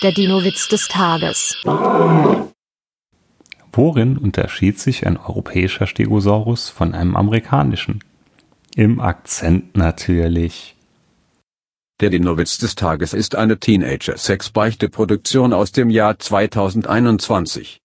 Der Dino-Witz des Tages. Worin unterschied sich ein europäischer Stegosaurus von einem amerikanischen? Im Akzent natürlich. Der Dino-Witz des Tages ist eine Teenager-Sex-Beichte-Produktion aus dem Jahr 2021.